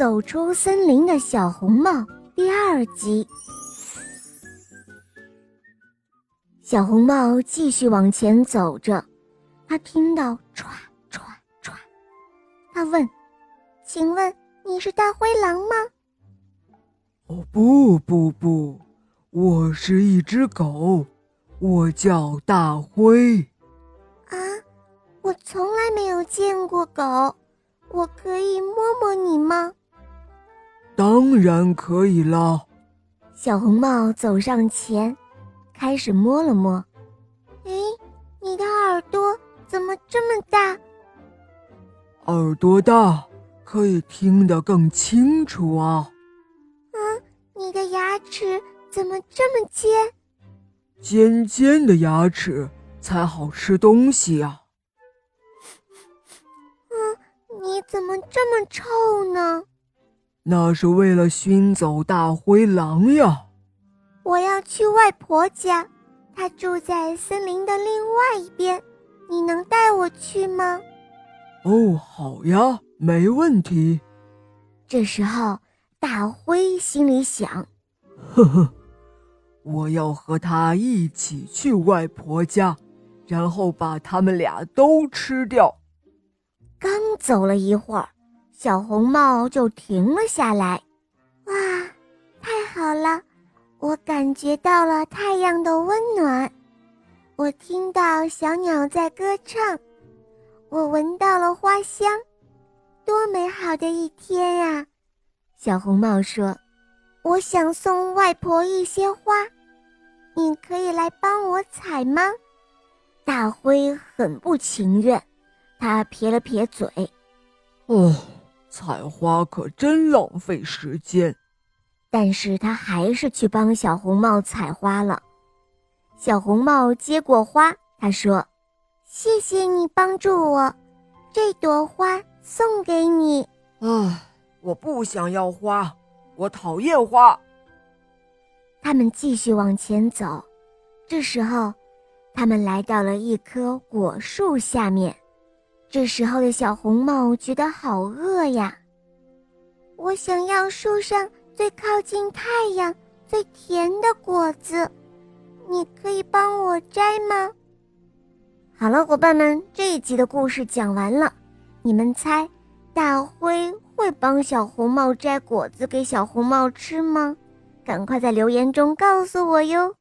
走出森林的小红帽第二集。小红帽继续往前走着，他听到唰唰唰，他问：“请问你是大灰狼吗？”“哦，不不不，我是一只狗，我叫大灰。”“啊，我从来没有见过狗。”我可以摸摸你吗？当然可以啦。小红帽走上前，开始摸了摸。哎，你的耳朵怎么这么大？耳朵大可以听得更清楚啊。嗯，你的牙齿怎么这么尖？尖尖的牙齿才好吃东西呀。你怎么这么臭呢？那是为了熏走大灰狼呀。我要去外婆家，她住在森林的另外一边，你能带我去吗？哦，好呀，没问题。这时候，大灰心里想：呵呵，我要和他一起去外婆家，然后把他们俩都吃掉。刚走了一会儿，小红帽就停了下来。哇，太好了！我感觉到了太阳的温暖，我听到小鸟在歌唱，我闻到了花香，多美好的一天呀！小红帽说：“我想送外婆一些花，你可以来帮我采吗？”大灰很不情愿。他撇了撇嘴，哦，采花可真浪费时间。但是他还是去帮小红帽采花了。小红帽接过花，他说：“谢谢你帮助我，这朵花送给你。”啊，我不想要花，我讨厌花。他们继续往前走，这时候，他们来到了一棵果树下面。这时候的小红帽觉得好饿呀！我想要树上最靠近太阳、最甜的果子，你可以帮我摘吗？好了，伙伴们，这一集的故事讲完了。你们猜，大灰会帮小红帽摘果子给小红帽吃吗？赶快在留言中告诉我哟！